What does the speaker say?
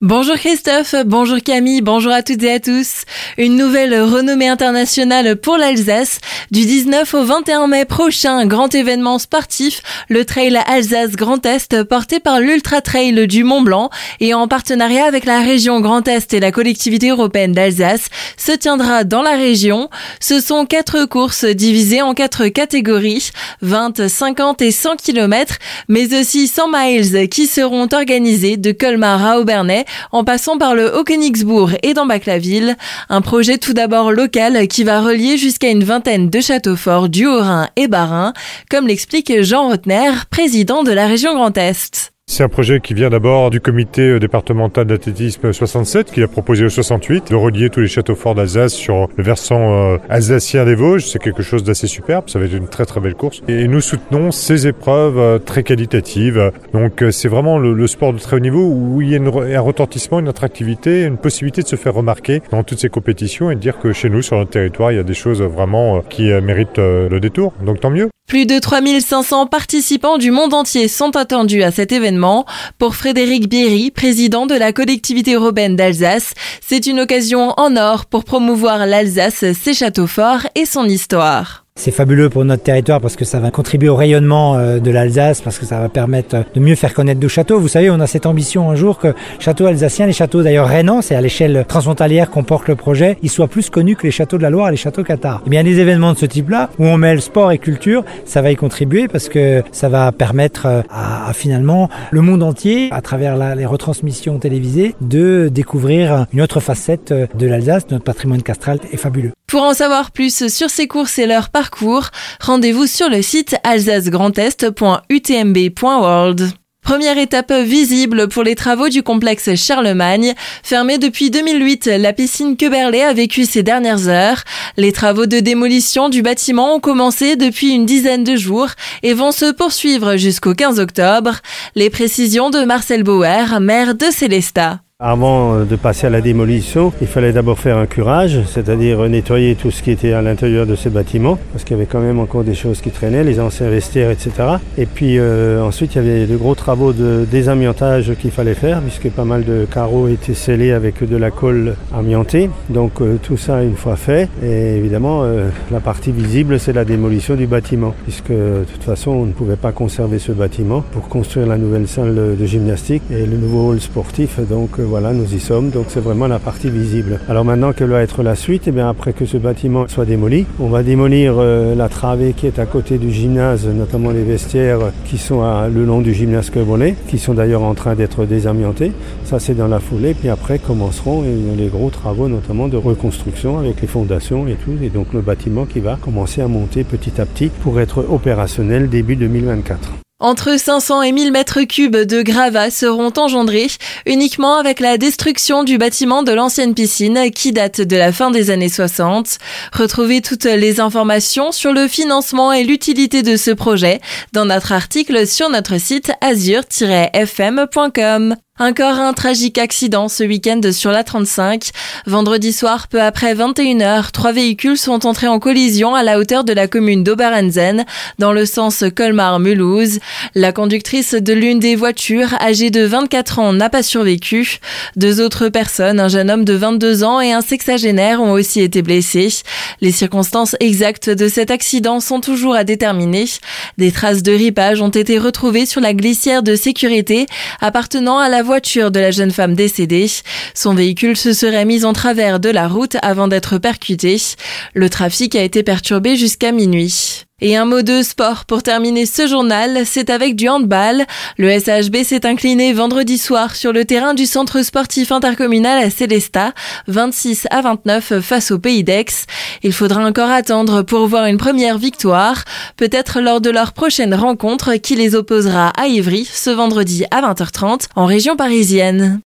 Bonjour Christophe, bonjour Camille, bonjour à toutes et à tous. Une nouvelle renommée internationale pour l'Alsace. Du 19 au 21 mai prochain, grand événement sportif, le Trail Alsace Grand Est porté par l'Ultra Trail du Mont Blanc et en partenariat avec la région Grand Est et la collectivité européenne d'Alsace se tiendra dans la région. Ce sont quatre courses divisées en quatre catégories, 20, 50 et 100 km, mais aussi 100 miles qui seront organisées de Colmar à Aubernais en passant par le Haut-Königsbourg et dans Bac-la-Ville. Un projet tout d'abord local qui va relier jusqu'à une vingtaine de châteaux forts du Haut-Rhin et Bas-Rhin, comme l'explique Jean Rotner, président de la région Grand Est. C'est un projet qui vient d'abord du comité euh, départemental d'athlétisme 67 qui a proposé au 68 de relier tous les châteaux forts d'Alsace sur le versant euh, alsacien des Vosges. C'est quelque chose d'assez superbe, ça va être une très très belle course. Et nous soutenons ces épreuves euh, très qualitatives. Donc c'est vraiment le, sport de très haut niveau où il y a un retentissement, une attractivité, une possibilité de se faire remarquer dans toutes ces compétitions et de dire que chez nous, sur notre territoire, il y a des choses vraiment qui méritent le détour. Donc tant mieux. Plus de 3500 participants du monde entier sont attendus à cet événement. Pour Frédéric Bierry, président de la collectivité urbaine d'Alsace, c'est une occasion en or pour promouvoir l'Alsace, ses châteaux forts et son histoire. C'est fabuleux pour notre territoire parce que ça va contribuer au rayonnement euh, de l'Alsace, parce que ça va permettre euh, de mieux faire connaître nos châteaux. Vous savez, on a cette ambition un jour que châteaux alsaciens, les châteaux d'ailleurs rhénans, c'est à l'échelle transfrontalière qu'on porte le projet, ils soient plus connus que les châteaux de la Loire et les châteaux Qatar. Eh bien, des événements de ce type-là, où on mêle sport et culture, ça va y contribuer parce que ça va permettre euh, à, finalement le monde entier, à travers les retransmissions télévisées, de découvrir une autre facette de l'Alsace. Notre patrimoine castral est fabuleux. Pour en savoir plus sur ces courses et leur parcours, rendez-vous sur le site alsacegrandest.utmb.world. Première étape visible pour les travaux du complexe Charlemagne. Fermé depuis 2008, la piscine Queberlé a vécu ses dernières heures. Les travaux de démolition du bâtiment ont commencé depuis une dizaine de jours et vont se poursuivre jusqu'au 15 octobre. Les précisions de Marcel Bauer, maire de Célestat. Avant euh, de passer à la démolition, il fallait d'abord faire un curage, c'est-à-dire nettoyer tout ce qui était à l'intérieur de ces bâtiments, parce qu'il y avait quand même encore des choses qui traînaient, les anciens vestiaires, etc. Et puis euh, ensuite, il y avait de gros travaux de désamiantage qu'il fallait faire, puisque pas mal de carreaux étaient scellés avec de la colle amiantée. Donc euh, tout ça une fois fait, et évidemment, la partie visible, c'est la démolition du bâtiment, puisque de toute façon, on ne pouvait pas conserver ce bâtiment pour construire la nouvelle salle de gymnastique et le nouveau hall sportif. Donc voilà, nous y sommes, donc c'est vraiment la partie visible. Alors maintenant, quelle va être la suite eh bien après que ce bâtiment soit démoli, on va démolir euh, la travée qui est à côté du gymnase, notamment les vestiaires qui sont le long du gymnase Quebonnet, qui sont d'ailleurs en train d'être désamiantés. Ça, c'est dans la foulée. Puis après commenceront les gros travaux, notamment de reconstruction avec les fondations et tout. Et donc le bâtiment qui va commencer à monter petit à petit pour être opérationnel début 2024. Entre 500 et 1000 mètres cubes de gravats seront engendrés uniquement avec la destruction du bâtiment de l'ancienne piscine qui date de la fin des années 60. Retrouvez toutes les informations sur le financement et l'utilité de ce projet dans notre article sur notre site azur-fm.com. Encore un tragique accident ce week-end sur la 35. Vendredi soir, peu après 21h, trois véhicules sont entrés en collision à la hauteur de la commune d'Oberenzen, dans le sens Colmar-Mulhouse. La conductrice de l'une des voitures, âgée de 24 ans, n'a pas survécu. Deux autres personnes, un jeune homme de 22 ans et un sexagénaire, ont aussi été blessés. Les circonstances exactes de cet accident sont toujours à déterminer. Des traces de ripage ont été retrouvées sur la glissière de sécurité appartenant à la voiture de la jeune femme décédée. Son véhicule se serait mis en travers de la route avant d'être percuté. Le trafic a été perturbé jusqu'à minuit. Et un mot de sport pour terminer ce journal, c'est avec du handball. Le SHB s'est incliné vendredi soir sur le terrain du centre sportif intercommunal à Célestat, 26 à 29 face au Pays d'Aix. Il faudra encore attendre pour voir une première victoire, peut-être lors de leur prochaine rencontre qui les opposera à Ivry ce vendredi à 20h30 en région parisienne.